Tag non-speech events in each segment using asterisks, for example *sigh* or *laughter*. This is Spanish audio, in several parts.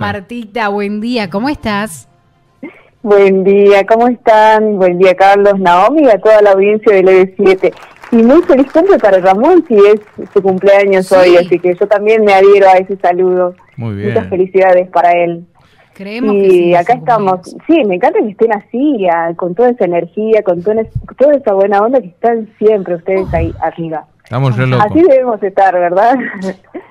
Martita, buen día, ¿cómo estás? Buen día, ¿cómo están? Buen día, Carlos, Naomi y a toda la audiencia del EB7. Y muy feliz cumple para Ramón, si es su cumpleaños hoy, así que yo también me adhiero a ese saludo. Muy bien. Muchas felicidades para él. Creemos y que sí, acá estamos. cumpleaños. Sí, me encanta que estén así, con toda esa energía, con toda, toda esa buena onda que están siempre ustedes ahí arriba. Estamos re locos. Así debemos estar, ¿verdad? *laughs*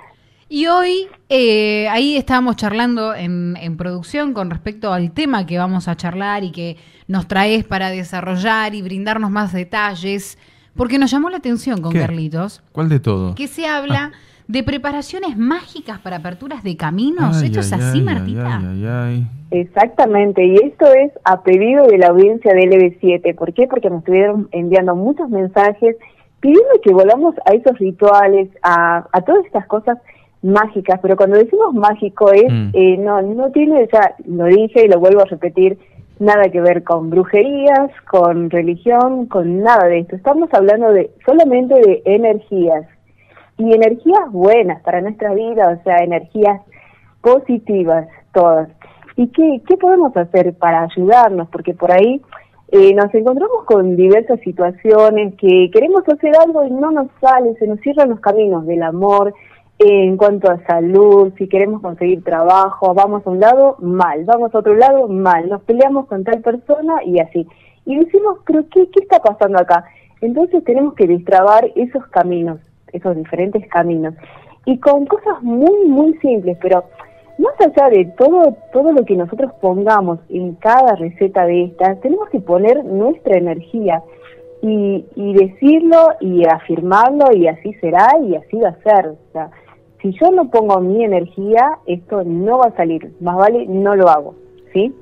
Y hoy, eh, ahí estábamos charlando en, en producción con respecto al tema que vamos a charlar y que nos traes para desarrollar y brindarnos más detalles, porque nos llamó la atención con ¿Qué? Carlitos, ¿Cuál de todos? que se habla de preparaciones mágicas para aperturas de caminos. Ay, ¿Esto es así, ay, Martita? ay, ay, ay. Exactamente, y esto es a pedido de la audiencia de LB7. ¿Por qué? Porque nos estuvieron enviando muchos mensajes pidiendo que volvamos a esos rituales, a, a todas estas cosas mágicas. Pero cuando decimos mágico es, Mm. eh, no, no tiene, ya lo dije y lo vuelvo a repetir, nada que ver con brujerías, con religión, con nada de esto. Estamos hablando de solamente de energías y energías buenas para nuestra vida, o sea, energías positivas todas. ¿Y qué, qué podemos hacer para ayudarnos? Porque por ahí eh, nos encontramos con diversas situaciones que queremos hacer algo y no nos sale, se nos cierran los caminos del amor, en cuanto a salud, si queremos conseguir trabajo, vamos a un lado, mal, vamos a otro lado, mal, nos peleamos con tal persona y así. Y decimos, pero ¿qué, qué está pasando acá? Entonces tenemos que destrabar esos caminos, esos diferentes caminos. Y con cosas muy, muy simples, pero más allá de todo, todo lo que nosotros pongamos en cada receta de estas, tenemos que poner nuestra energía y, y decirlo y afirmarlo y así será y así va a ser. O sea, si yo no pongo mi energía, esto no va a salir. Más vale, no lo hago. ¿Sí?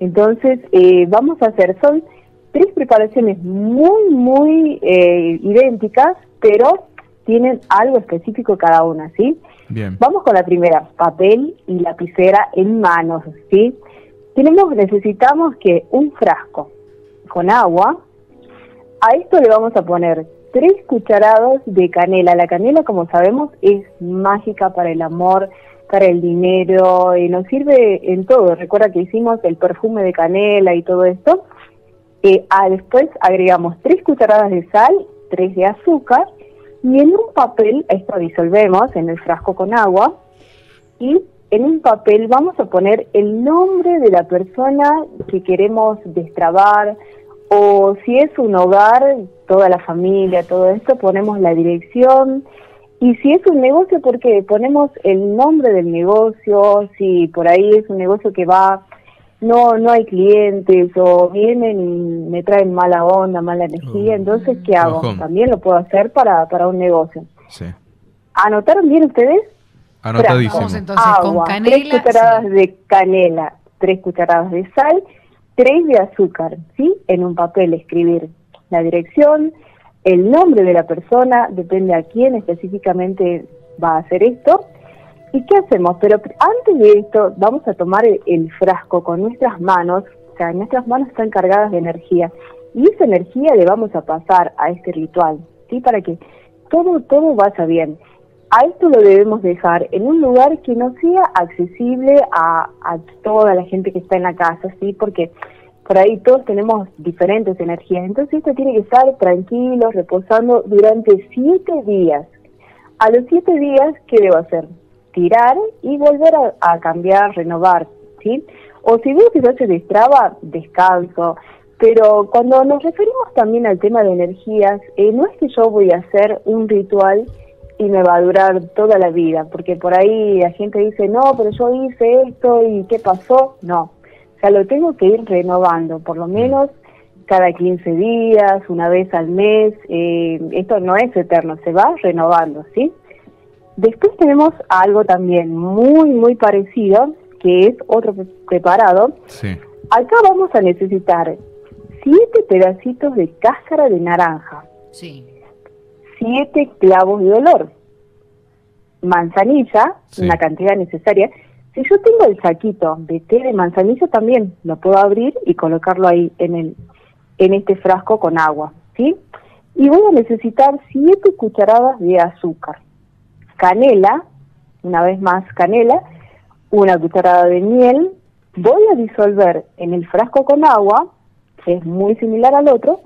Entonces, eh, vamos a hacer, son tres preparaciones muy, muy eh, idénticas, pero tienen algo específico cada una, ¿sí? Bien. Vamos con la primera, papel y lapicera en manos, ¿sí? Tenemos, necesitamos que un frasco con agua, a esto le vamos a poner tres cucharadas de canela. La canela, como sabemos, es mágica para el amor, para el dinero, y nos sirve en todo. Recuerda que hicimos el perfume de canela y todo esto. Eh, ah, después agregamos tres cucharadas de sal, tres de azúcar, y en un papel, esto disolvemos en el frasco con agua, y en un papel vamos a poner el nombre de la persona que queremos destrabar, o si es un hogar, toda la familia, todo esto, ponemos la dirección, y si es un negocio, porque ponemos el nombre del negocio, si por ahí es un negocio que va, no no hay clientes o vienen y me traen mala onda, mala energía, Oh. entonces ¿qué hago? También lo puedo hacer para, para un negocio. Sí. ¿Anotaron bien ustedes? Anotadísimo. Vamos entonces con Agua, canela. tres cucharadas sí. de canela, tres cucharadas de sal, tres de azúcar, ¿sí? En un papel escribir la dirección, el nombre de la persona, depende a quién específicamente va a hacer esto. ¿Y qué hacemos? Pero antes de esto vamos a tomar el, el frasco con nuestras manos, o sea, nuestras manos están cargadas de energía y esa energía le vamos a pasar a este ritual, ¿sí? Para que todo todo vaya bien. A esto lo debemos dejar en un lugar que no sea accesible a, a toda la gente que está en la casa, ¿sí? Porque por ahí todos tenemos diferentes energías. Entonces esto tiene que estar tranquilo, reposando durante siete días. A los siete días, ¿qué debo hacer? Tirar y volver a, a cambiar, renovar, ¿sí? O si veo que ya se destraba, descanso. Pero cuando nos referimos también al tema de energías, eh, no es que yo voy a hacer un ritual y me va a durar toda la vida, porque por ahí la gente dice, no, pero yo hice esto y ¿qué pasó? No, o sea, lo tengo que ir renovando, por lo menos cada 15 días, una vez al mes, eh, esto no es eterno, se va renovando, ¿sí? Después tenemos algo también muy, muy parecido, que es otro pre- preparado. Sí. Acá vamos a necesitar siete pedacitos de cáscara de naranja, Sí. siete clavos de olor, manzanilla, Sí. una cantidad necesaria. Si yo tengo el saquito de té de manzanilla también lo puedo abrir y colocarlo ahí en el en este frasco con agua, ¿sí? Y voy a necesitar siete cucharadas de azúcar, canela, una vez más canela, una cucharada de miel, voy a disolver en el frasco con agua, es muy similar al otro,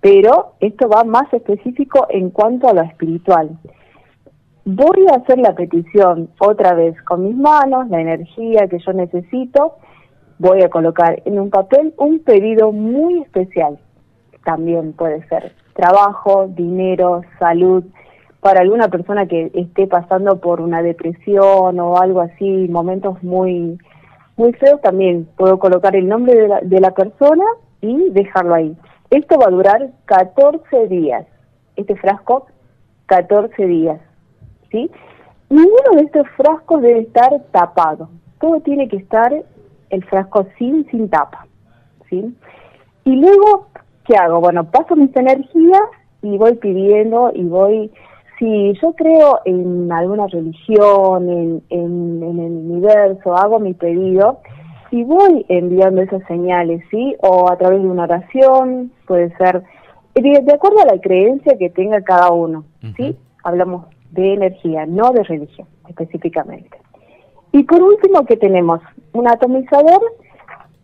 pero esto va más específico en cuanto a lo espiritual. Voy a hacer la petición otra vez con mis manos, la energía que yo necesito, voy a colocar en un papel un pedido muy especial. También puede ser trabajo, dinero, salud, para alguna persona que esté pasando por una depresión o algo así, momentos muy muy feos, también puedo colocar el nombre de la, de la persona y dejarlo ahí. Esto va a durar 14 días, este frasco, 14 días, ¿sí? Ninguno de estos frascos debe estar tapado, todo tiene que estar el frasco sin, sin tapa, ¿sí? Y luego, ¿qué hago? Bueno, paso mis energías y voy pidiendo y voy si yo creo en alguna religión, en, en, el universo, hago mi pedido y voy enviando esas señales, ¿sí? O a través de una oración, puede ser, de, acuerdo a la creencia que tenga cada uno, ¿sí? Hablamos de energía, no de religión específicamente. Y por último, que tenemos? Un atomizador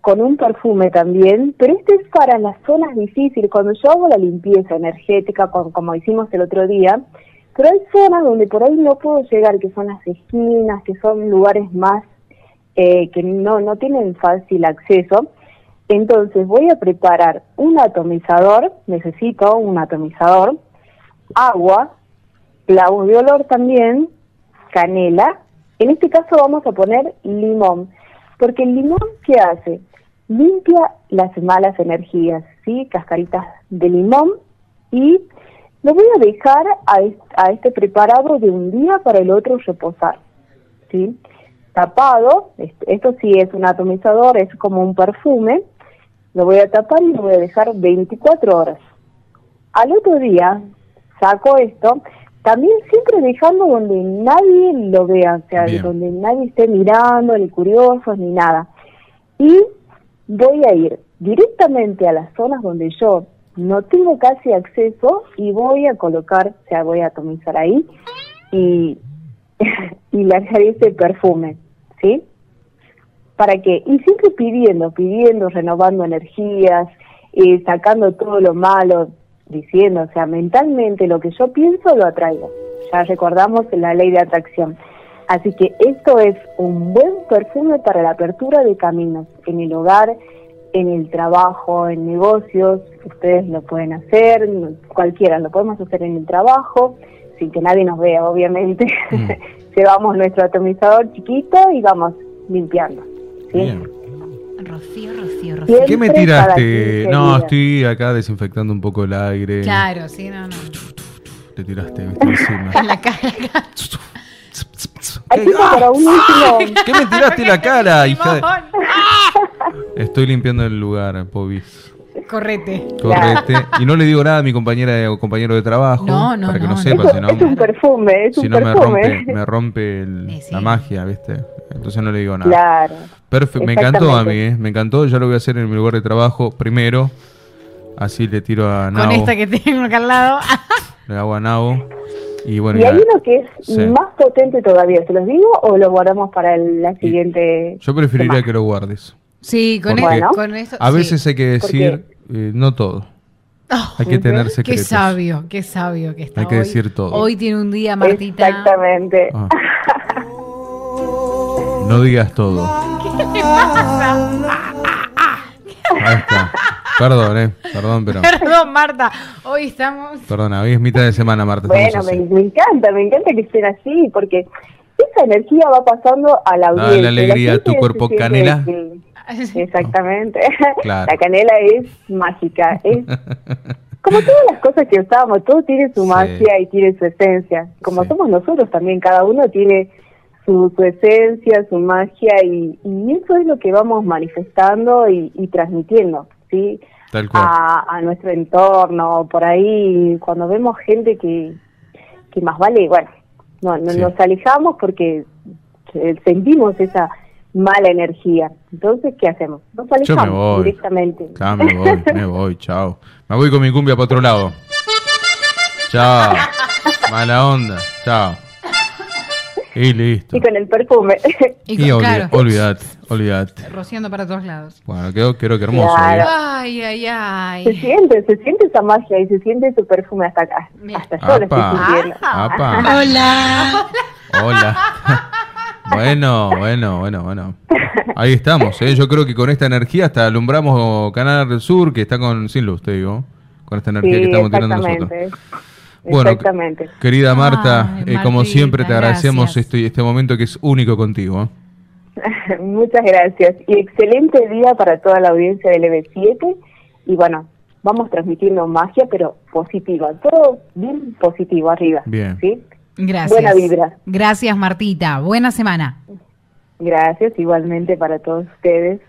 con un perfume también, pero este es para las zonas difíciles. Cuando yo hago la limpieza energética, como hicimos el otro día, pero hay zonas donde por ahí no puedo llegar, que son las esquinas, que son lugares más eh, que no, no tienen fácil acceso. Entonces voy a preparar un atomizador, necesito un atomizador, agua, clavos de olor también, canela. En este caso vamos a poner limón, porque el limón ¿qué hace? Limpia las malas energías, ¿sí? Cascaritas de limón y lo voy a dejar a, este preparado de un día para el otro reposar. ¿sí? Tapado, esto sí es un atomizador, es como un perfume, lo voy a tapar y lo voy a dejar 24 horas. Al otro día saco esto, también siempre dejando donde nadie lo vea, o sea, donde nadie esté mirando, ni curiosos, ni nada. Y voy a ir directamente a las zonas donde yo no tengo casi acceso y voy a colocar, o sea, voy a atomizar ahí y, *laughs* y largar ese perfume, ¿sí? ¿Para qué? Y siempre pidiendo, pidiendo, renovando energías, eh, sacando todo lo malo, diciendo, o sea, mentalmente lo que yo pienso lo atraigo. Ya recordamos la ley de atracción. Así que esto es un buen perfume para la apertura de caminos en el hogar, en el trabajo, en negocios, ustedes lo pueden hacer, cualquiera, lo podemos hacer en el trabajo, sin que nadie nos vea, obviamente. Mm. *laughs* Llevamos nuestro atomizador chiquito y vamos limpiando. Rocío, Rocío, Rocío. ¿Qué me tiraste? No, estoy acá desinfectando un poco el aire. Claro, sí, no, no. Te tiraste encima. En *laughs* la cara. ¿Qué me tiraste la cara, hija de... Estoy limpiando el lugar, Pobis. Correte. Correte. Y no le digo nada a mi compañera o compañero de trabajo. No, no, para que no, no sepa, si no. Es un perfume, es si no me rompe, me rompe la magia, ¿viste? Entonces no le digo nada. Claro. Perfecto. Me encantó a mí, ¿eh? Me encantó. Ya lo voy a hacer en mi lugar de trabajo primero. Así le tiro a Nao. Con esta que tengo acá al lado. *laughs* le hago a Nao. Y, bueno, y hay uno que es más potente todavía, ¿se los digo o lo guardamos para la siguiente? Yo preferiría que lo guardes. Sí, con, e- eso. A veces hay que decir, eh, no todo. Oh, hay que tener secretos. Qué sabio, qué sabio que está. Hay que decir todo. Hoy tiene un día, Martita. Exactamente. Ah. *laughs* No digas todo. ¿Qué pasa? Ahí está. Perdón, eh. Perdón, pero. Perdón, Marta. Hoy estamos. Perdona, hoy es mitad de semana, Marta. Bueno, me, me, encanta, me encanta que estén así, porque esa energía va pasando a la audiencia. la alegría, tu cuerpo canela. *laughs* Exactamente. *laughs* La canela es mágica. Es *laughs* como todas las cosas que usamos, todo tiene su magia y tiene su esencia. Como somos nosotros también, cada uno tiene su, esencia, su magia y, eso es lo que vamos manifestando y, transmitiendo, ¿sí? A, nuestro entorno, por ahí, cuando vemos gente que, que más vale, bueno, no, nos alejamos porque sentimos esa mala energía. Entonces, ¿qué hacemos? Nos alejamos directamente. Chao, me voy, me voy, *laughs* chao. Me voy con mi cumbia para otro lado. Chao. *laughs* Mala onda, chao. Y listo. y con el perfume. *laughs* Y, con- olvi- claro, olvidate, olvidate. rociando para todos lados. Bueno, quedó, creo que hermoso. Claro. ¿eh? Ay, ay, se ay. siente, se siente esa magia y se siente su perfume hasta acá. Hasta yo lo estoy Apa. sintiendo. Apa. Hola. Hola. *laughs* bueno, bueno, bueno, bueno. Ahí estamos, ¿eh? Yo creo que con esta energía hasta alumbramos Canal del Sur, que está con sin luz, te digo. Con esta energía que Sí, estamos tirando nosotros. Exactamente. Bueno, exactamente. Querida Marta, Ay, eh, como siempre te agradecemos gracias. este, este momento que es único contigo. ¿eh? *laughs* Muchas gracias. Y excelente día para toda la audiencia del EB7. Y bueno, vamos transmitiendo magia, pero positiva. Todo bien positivo arriba. Bien. ¿sí? Gracias. Buena vibra. Gracias, Martita. Buena semana. Gracias igualmente para todos ustedes.